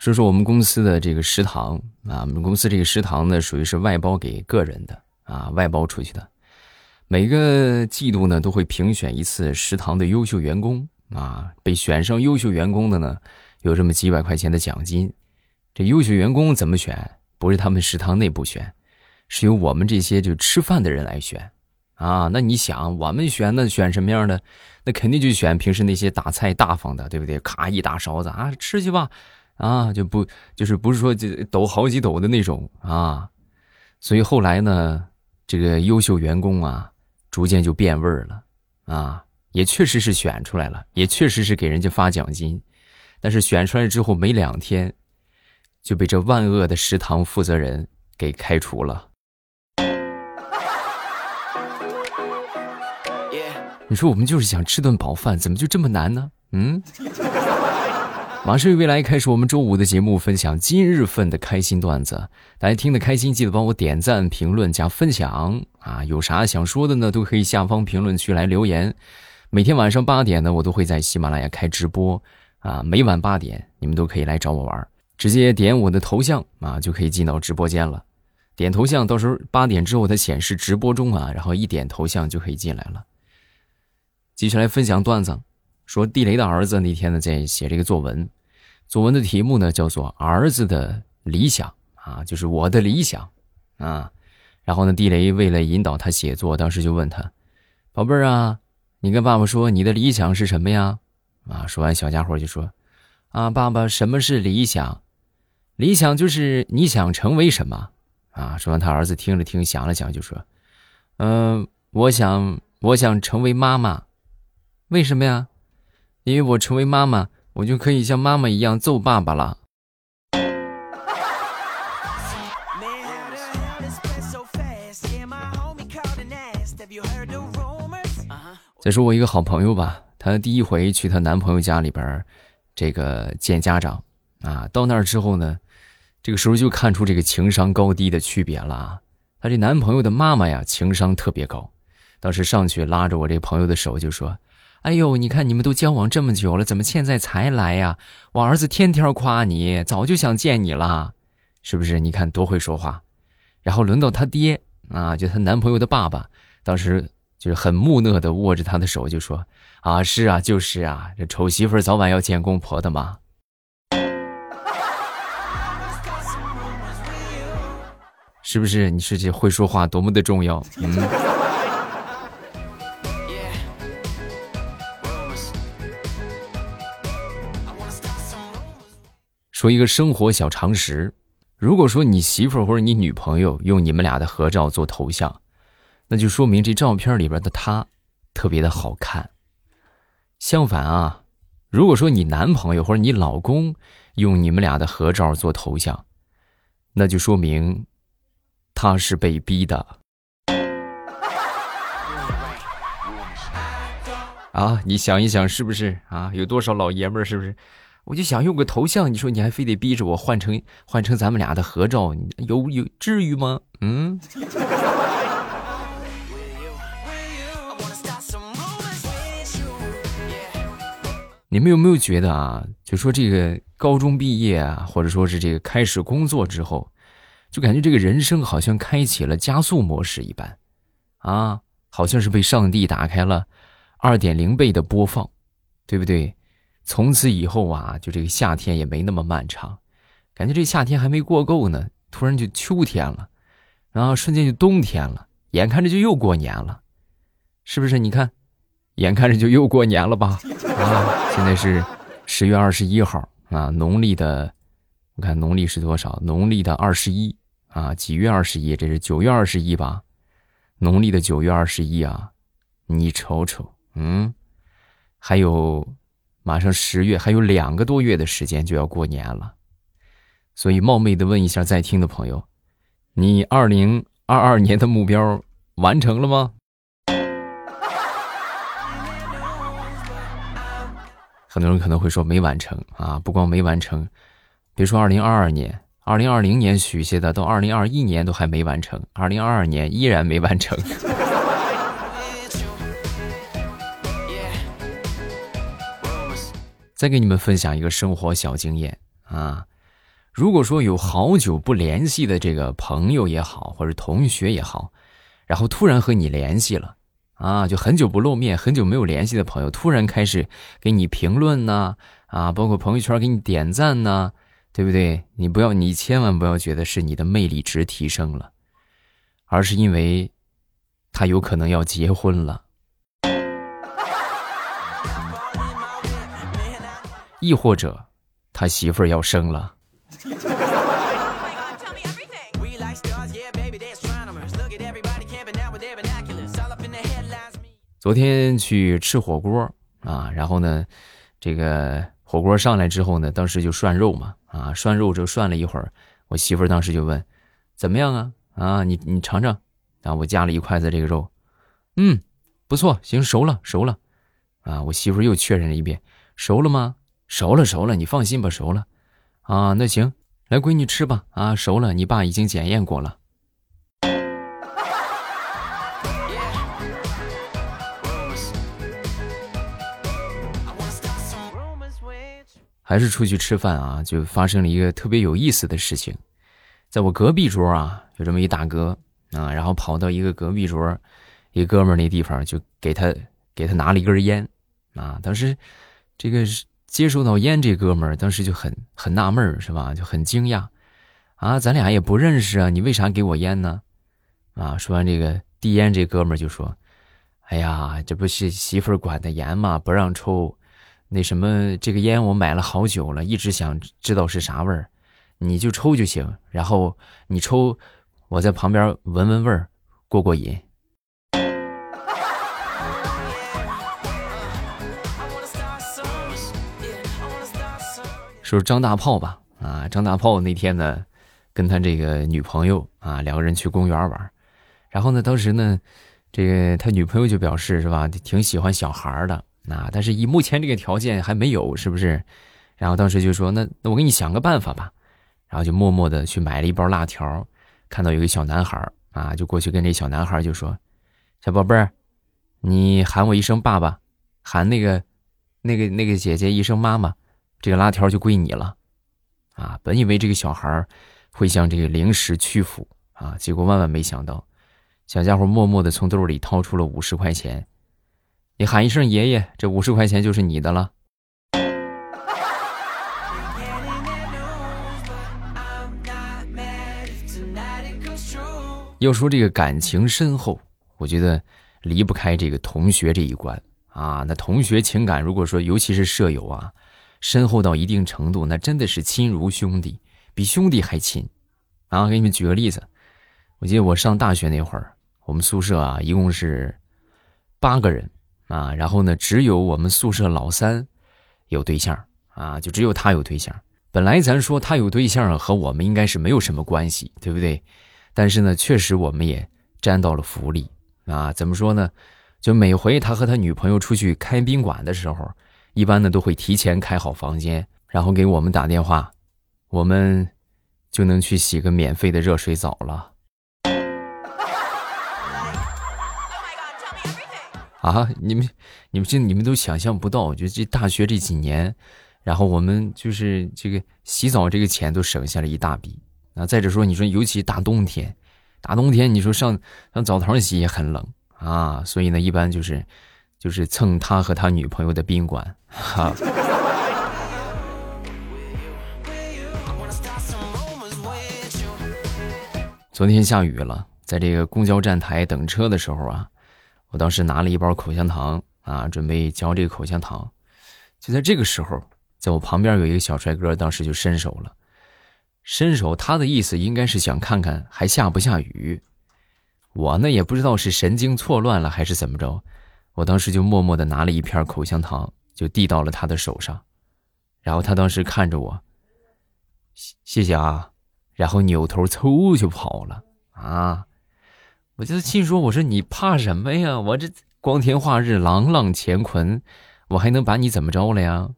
说说我们公司的这个食堂啊，我们公司这个食堂呢，属于是外包给个人的啊，外包出去的。每个季度呢，都会评选一次食堂的优秀员工啊，被选上优秀员工的呢，有这么几百块钱的奖金。这优秀员工怎么选？不是他们食堂内部选，是由我们这些就吃饭的人来选啊。那你想，我们选那选什么样的？那肯定就选平时那些打菜大方的，对不对？咔一大勺子啊，吃去吧。啊，就不就是不是说就抖好几抖的那种啊，所以后来呢，这个优秀员工啊，逐渐就变味儿了啊，也确实是选出来了，也确实是给人家发奖金，但是选出来之后没两天，就被这万恶的食堂负责人给开除了。你说我们就是想吃顿饱饭，怎么就这么难呢？嗯。马上与未来开始我们周五的节目，分享今日份的开心段子。大家听得开心，记得帮我点赞、评论、加分享啊！有啥想说的呢，都可以下方评论区来留言。每天晚上八点呢，我都会在喜马拉雅开直播啊，每晚八点你们都可以来找我玩，直接点我的头像啊，就可以进到直播间了。点头像，到时候八点之后它显示直播中啊，然后一点头像就可以进来了。继续来分享段子。说地雷的儿子那天呢在写这个作文，作文的题目呢叫做“儿子的理想”啊，就是我的理想啊。然后呢，地雷为了引导他写作，当时就问他：“宝贝儿啊，你跟爸爸说你的理想是什么呀？”啊，说完小家伙就说：“啊，爸爸，什么是理想？理想就是你想成为什么啊？”说完，他儿子听了听，想了想就说：“嗯，我想，我想成为妈妈，为什么呀？”因为我成为妈妈，我就可以像妈妈一样揍爸爸了。再说我一个好朋友吧，她第一回去她男朋友家里边，这个见家长啊，到那儿之后呢，这个时候就看出这个情商高低的区别了。她这男朋友的妈妈呀，情商特别高，当时上去拉着我这朋友的手就说。哎呦，你看你们都交往这么久了，怎么现在才来呀？我儿子天天夸你，早就想见你了，是不是？你看多会说话。然后轮到他爹啊，就她男朋友的爸爸，当时就是很木讷的握着她的手，就说：“啊，是啊，就是啊，这丑媳妇早晚要见公婆的嘛。”是不是？你说这会说话多么的重要？嗯。说一个生活小常识，如果说你媳妇儿或者你女朋友用你们俩的合照做头像，那就说明这照片里边的她特别的好看。相反啊，如果说你男朋友或者你老公用你们俩的合照做头像，那就说明他是被逼的。啊，你想一想，是不是啊？有多少老爷们儿，是不是？我就想用个头像，你说你还非得逼着我换成换成咱们俩的合照，有有至于吗？嗯。你们有没有觉得啊？就说这个高中毕业啊，或者说是这个开始工作之后，就感觉这个人生好像开启了加速模式一般，啊，好像是被上帝打开了二点零倍的播放，对不对？从此以后啊，就这个夏天也没那么漫长，感觉这夏天还没过够呢，突然就秋天了，然后瞬间就冬天了，眼看着就又过年了，是不是？你看，眼看着就又过年了吧？啊，现在是十月二十一号啊，农历的，我看农历是多少？农历的二十一啊，几月二十一？这是九月二十一吧？农历的九月二十一啊，你瞅瞅，嗯，还有。马上十月，还有两个多月的时间就要过年了，所以冒昧的问一下在听的朋友，你二零二二年的目标完成了吗？很多人可能会说没完成啊，不光没完成，别说二零二二年，二零二零年许下的，到二零二一年都还没完成，二零二二年依然没完成。再给你们分享一个生活小经验啊，如果说有好久不联系的这个朋友也好，或者同学也好，然后突然和你联系了，啊，就很久不露面、很久没有联系的朋友，突然开始给你评论呐，啊，包括朋友圈给你点赞呐，对不对？你不要，你千万不要觉得是你的魅力值提升了，而是因为，他有可能要结婚了，亦或者，他媳妇儿要生了。昨天去吃火锅啊，然后呢，这个火锅上来之后呢，当时就涮肉嘛，啊，涮肉就涮了一会儿，我媳妇儿当时就问，怎么样啊？啊，你你尝尝，然后我夹了一筷子这个肉，嗯，不错，行，熟了，熟了，啊，我媳妇儿又确认了一遍，熟了吗？熟了，熟了，你放心吧，熟了，啊，那行，来，闺女吃吧，啊，熟了，你爸已经检验过了。还是出去吃饭啊，就发生了一个特别有意思的事情，在我隔壁桌啊，有这么一大哥啊，然后跑到一个隔壁桌，一哥们那地方，就给他给他拿了一根烟啊。当时这个接收到烟，这哥们儿当时就很很纳闷儿，是吧？就很惊讶啊，咱俩也不认识啊，你为啥给我烟呢？啊，说完这个递烟，这哥们儿就说：“哎呀，这不是媳妇儿管的严嘛，不让抽。”那什么，这个烟我买了好久了，一直想知道是啥味儿，你就抽就行。然后你抽，我在旁边闻闻味儿，过过瘾。就是张大炮吧？啊，张大炮那天呢，跟他这个女朋友啊，两个人去公园玩。然后呢，当时呢，这个他女朋友就表示是吧，挺喜欢小孩的。啊但是以目前这个条件还没有，是不是？然后当时就说：“那那我给你想个办法吧。”然后就默默的去买了一包辣条，看到有个小男孩啊，就过去跟这小男孩就说：“小宝贝儿，你喊我一声爸爸，喊那个那个那个姐姐一声妈妈，这个辣条就归你了。”啊，本以为这个小孩会向这个零食屈服啊，结果万万没想到，小家伙默默的从兜里掏出了五十块钱。你喊一声爷爷，这五十块钱就是你的了。要说这个感情深厚，我觉得离不开这个同学这一关啊。那同学情感，如果说尤其是舍友啊，深厚到一定程度，那真的是亲如兄弟，比兄弟还亲。啊，给你们举个例子，我记得我上大学那会儿，我们宿舍啊，一共是八个人。啊，然后呢，只有我们宿舍老三有对象啊，就只有他有对象。本来咱说他有对象和我们应该是没有什么关系，对不对？但是呢，确实我们也沾到了福利啊。怎么说呢？就每回他和他女朋友出去开宾馆的时候，一般呢都会提前开好房间，然后给我们打电话，我们就能去洗个免费的热水澡了。啊，你们，你们这你们都想象不到，就这大学这几年，然后我们就是这个洗澡这个钱都省下了一大笔。啊，再者说，你说尤其大冬天，大冬天你说上上澡堂洗也很冷啊，所以呢，一般就是就是蹭他和他女朋友的宾馆。哈。昨天下雨了，在这个公交站台等车的时候啊。我当时拿了一包口香糖啊，准备嚼这个口香糖。就在这个时候，在我旁边有一个小帅哥，当时就伸手了。伸手，他的意思应该是想看看还下不下雨。我呢也不知道是神经错乱了还是怎么着，我当时就默默的拿了一片口香糖，就递到了他的手上。然后他当时看着我，谢谢啊，然后扭头嗖就跑了啊。我就心说：“我说你怕什么呀？我这光天化日，朗朗乾坤，我还能把你怎么着了呀？”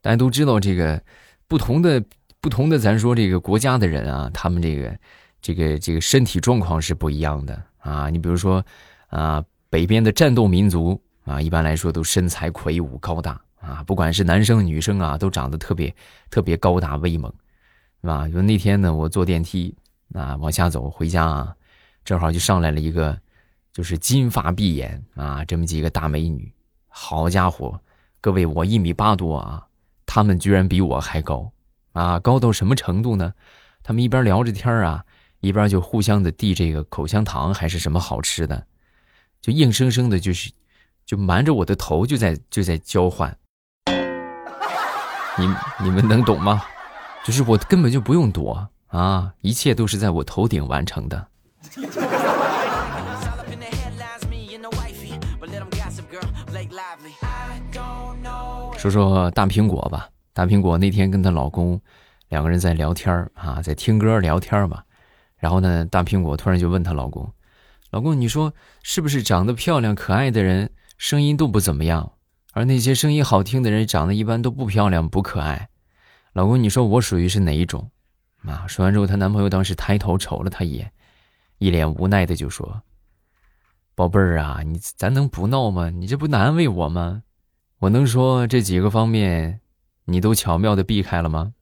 大家都知道，这个不同的不同的，咱说这个国家的人啊，他们这个这个这个身体状况是不一样的啊。你比如说啊，北边的战斗民族啊，一般来说都身材魁梧高大啊，不管是男生女生啊，都长得特别特别高大威猛，是吧？就那天呢，我坐电梯啊往下走回家啊，正好就上来了一个，就是金发碧眼啊，这么几个大美女。好家伙，各位，我一米八多啊，他们居然比我还高啊！高到什么程度呢？他们一边聊着天啊，一边就互相的递这个口香糖还是什么好吃的。就硬生生的，就是就瞒着我的头，就在就在交换。你你们能懂吗？就是我根本就不用躲啊，一切都是在我头顶完成的。说说大苹果吧，大苹果那天跟她老公两个人在聊天啊，在听歌聊天吧。然后呢，大苹果突然就问她老公。老公，你说是不是长得漂亮可爱的人声音都不怎么样，而那些声音好听的人长得一般都不漂亮不可爱？老公，你说我属于是哪一种？啊！说完之后，她男朋友当时抬头瞅了她一眼，一脸无奈的就说：“宝贝儿啊，你咱能不闹吗？你这不难为我吗？我能说这几个方面，你都巧妙的避开了吗？”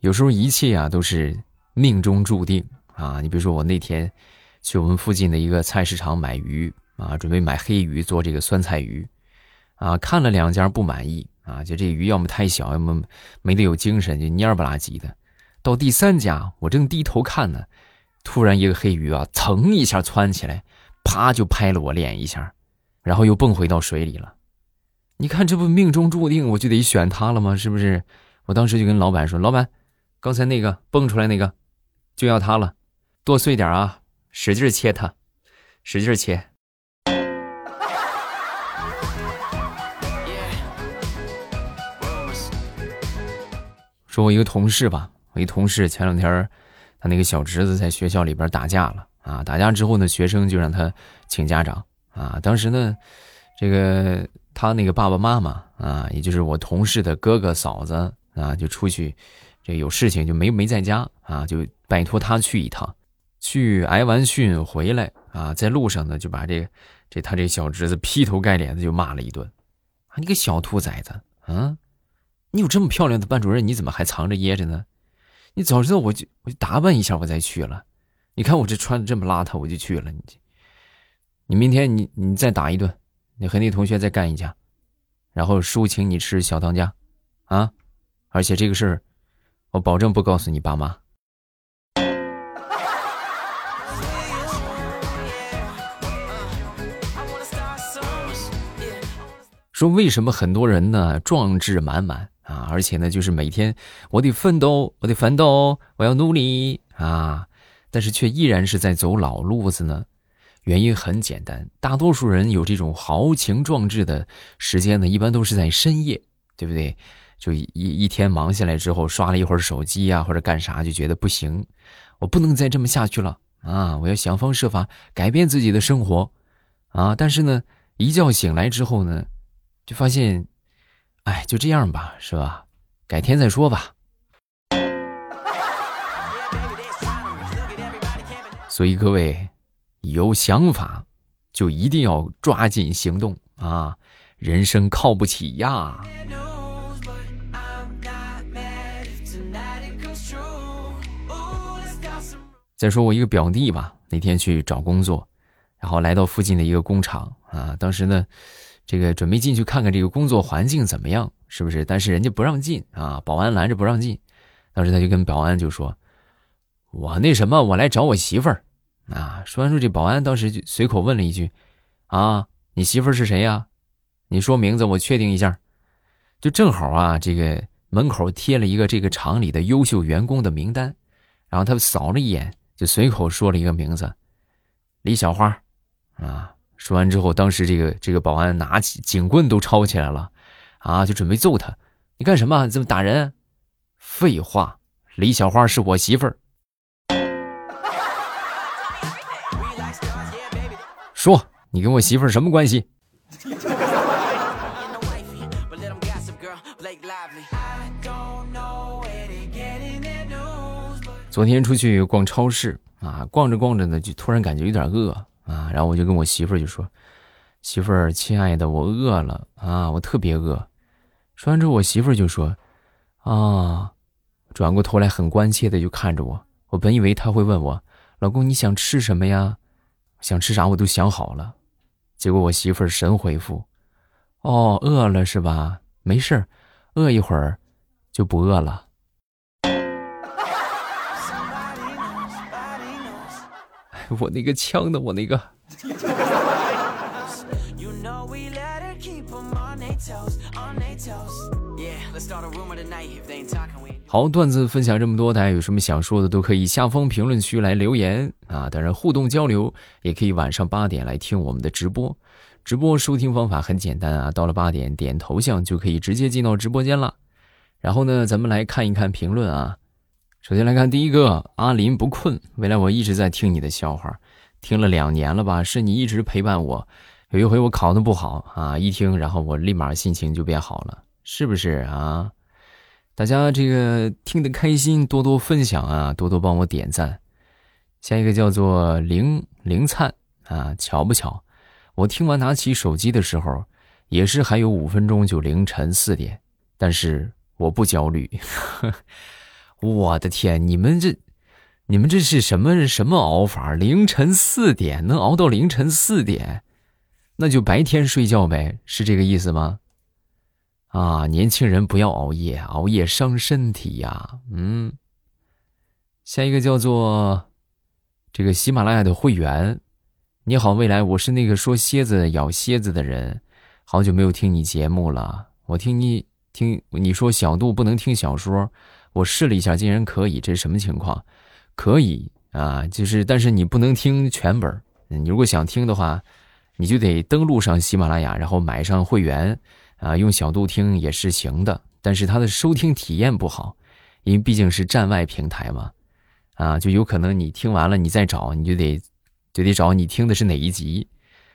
有时候一切啊都是命中注定啊！你比如说我那天去我们附近的一个菜市场买鱼啊，准备买黑鱼做这个酸菜鱼啊，看了两家不满意啊，就这鱼要么太小，要么没得有精神，就蔫不拉几的。到第三家，我正低头看呢，突然一个黑鱼啊，噌一下窜起来，啪就拍了我脸一下，然后又蹦回到水里了。你看这不命中注定，我就得选他了吗？是不是？我当时就跟老板说：“老板。”刚才那个蹦出来那个，就要他了，剁碎点啊，使劲切他，使劲切。说我一个同事吧，我一同事前两天，他那个小侄子在学校里边打架了啊，打架之后呢，学生就让他请家长啊。当时呢，这个他那个爸爸妈妈啊，也就是我同事的哥哥嫂子啊，就出去。这有事情就没没在家啊，就拜托他去一趟，去挨完训回来啊，在路上呢就把这这他这小侄子劈头盖脸的就骂了一顿，啊你个小兔崽子啊，你有这么漂亮的班主任，你怎么还藏着掖着呢？你早知道我就我就打扮一下我再去了，你看我这穿的这么邋遢我就去了，你你明天你你再打一顿，你和那同学再干一架，然后叔请你吃小当家，啊，而且这个事儿。我保证不告诉你爸妈。说为什么很多人呢壮志满满啊，而且呢就是每天我得奋斗，我得奋斗，我要努力啊，但是却依然是在走老路子呢？原因很简单，大多数人有这种豪情壮志的时间呢，一般都是在深夜，对不对？就一一天忙下来之后，刷了一会儿手机呀，或者干啥，就觉得不行，我不能再这么下去了啊！我要想方设法改变自己的生活啊！但是呢，一觉醒来之后呢，就发现，哎，就这样吧，是吧？改天再说吧。所以各位，有想法就一定要抓紧行动啊！人生靠不起呀。再说我一个表弟吧，那天去找工作，然后来到附近的一个工厂啊，当时呢，这个准备进去看看这个工作环境怎么样，是不是？但是人家不让进啊，保安拦着不让进。当时他就跟保安就说：“我那什么，我来找我媳妇儿。”啊，说完之后，这保安当时就随口问了一句：“啊，你媳妇是谁呀？你说名字，我确定一下。”就正好啊，这个门口贴了一个这个厂里的优秀员工的名单，然后他扫了一眼。就随口说了一个名字，李小花，啊！说完之后，当时这个这个保安拿起警棍都抄起来了，啊，就准备揍他。你干什么？这么打人？废话，李小花是我媳妇儿。说，你跟我媳妇儿什么关系？昨天出去逛超市啊，逛着逛着呢，就突然感觉有点饿啊，然后我就跟我媳妇儿就说：“媳妇儿，亲爱的，我饿了啊，我特别饿。”说完之后，我媳妇儿就说：“啊。”转过头来，很关切的就看着我。我本以为他会问我：“老公，你想吃什么呀？想吃啥我都想好了。”结果我媳妇儿神回复：“哦，饿了是吧？没事儿，饿一会儿就不饿了。”我那个枪的？我那个。好，段子分享这么多，大家有什么想说的都可以下方评论区来留言啊！当然互动交流也可以晚上八点来听我们的直播。直播收听方法很简单啊，到了八点点头像就可以直接进到直播间了。然后呢，咱们来看一看评论啊。首先来看第一个，阿林不困。未来我一直在听你的笑话，听了两年了吧？是你一直陪伴我。有一回我考的不好啊，一听然后我立马心情就变好了，是不是啊？大家这个听得开心，多多分享啊，多多帮我点赞。下一个叫做凌凌灿啊，巧不巧？我听完拿起手机的时候，也是还有五分钟就凌晨四点，但是我不焦虑。我的天，你们这，你们这是什么什么熬法？凌晨四点能熬到凌晨四点，那就白天睡觉呗，是这个意思吗？啊，年轻人不要熬夜，熬夜伤身体呀。嗯，下一个叫做这个喜马拉雅的会员，你好，未来，我是那个说蝎子咬蝎子的人，好久没有听你节目了。我听你听你说小度不能听小说，我试了一下，竟然可以，这是什么情况？可以啊，就是但是你不能听全本，你如果想听的话，你就得登录上喜马拉雅，然后买上会员。啊，用小度听也是行的，但是它的收听体验不好，因为毕竟是站外平台嘛，啊，就有可能你听完了你再找，你就得就得找你听的是哪一集。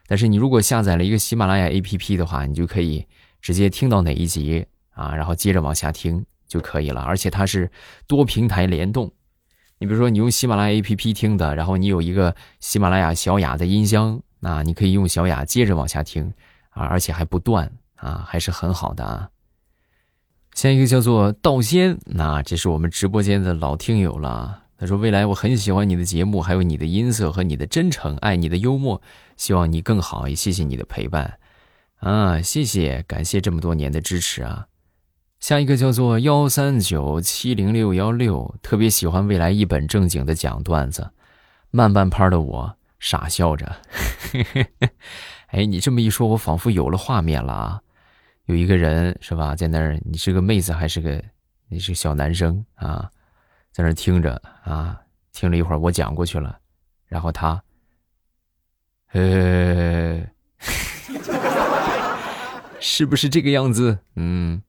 但是你如果下载了一个喜马拉雅 APP 的话，你就可以直接听到哪一集啊，然后接着往下听就可以了。而且它是多平台联动，你比如说你用喜马拉雅 APP 听的，然后你有一个喜马拉雅小雅的音箱，那你可以用小雅接着往下听啊，而且还不断。啊，还是很好的啊。下一个叫做道仙，那这是我们直播间的老听友了。他说：“未来我很喜欢你的节目，还有你的音色和你的真诚，爱你的幽默，希望你更好，也谢谢你的陪伴啊，谢谢，感谢这么多年的支持啊。”下一个叫做幺三九七零六幺六，特别喜欢未来一本正经的讲段子，慢半拍的我傻笑着。哎，你这么一说，我仿佛有了画面了啊。有一个人是吧，在那儿，你是个妹子还是个，你是小男生？啊，在那儿听着啊，听了一会儿，我讲过去了，然后他，呃，是不是这个样子？嗯，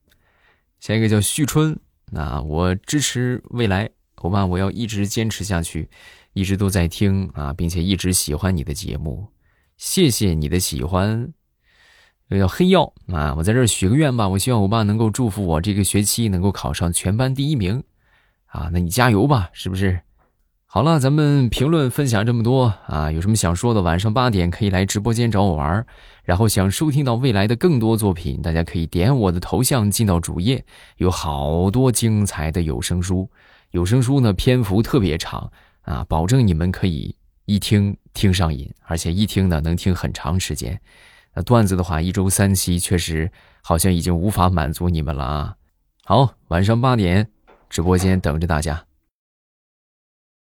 下一个叫旭春，那我支持未来，欧巴，我要一直坚持下去，一直都在听啊，并且一直喜欢你的节目，谢谢你的喜欢。叫黑曜啊！我在这儿许个愿吧，我希望我爸能够祝福我这个学期能够考上全班第一名，啊，那你加油吧，是不是？好了，咱们评论分享这么多啊，有什么想说的，晚上八点可以来直播间找我玩然后想收听到未来的更多作品，大家可以点我的头像进到主页，有好多精彩的有声书，有声书呢篇幅特别长啊，保证你们可以一听听上瘾，而且一听呢能听很长时间。那段子的话，一周三期确实好像已经无法满足你们了啊！好，晚上八点，直播间等着大家。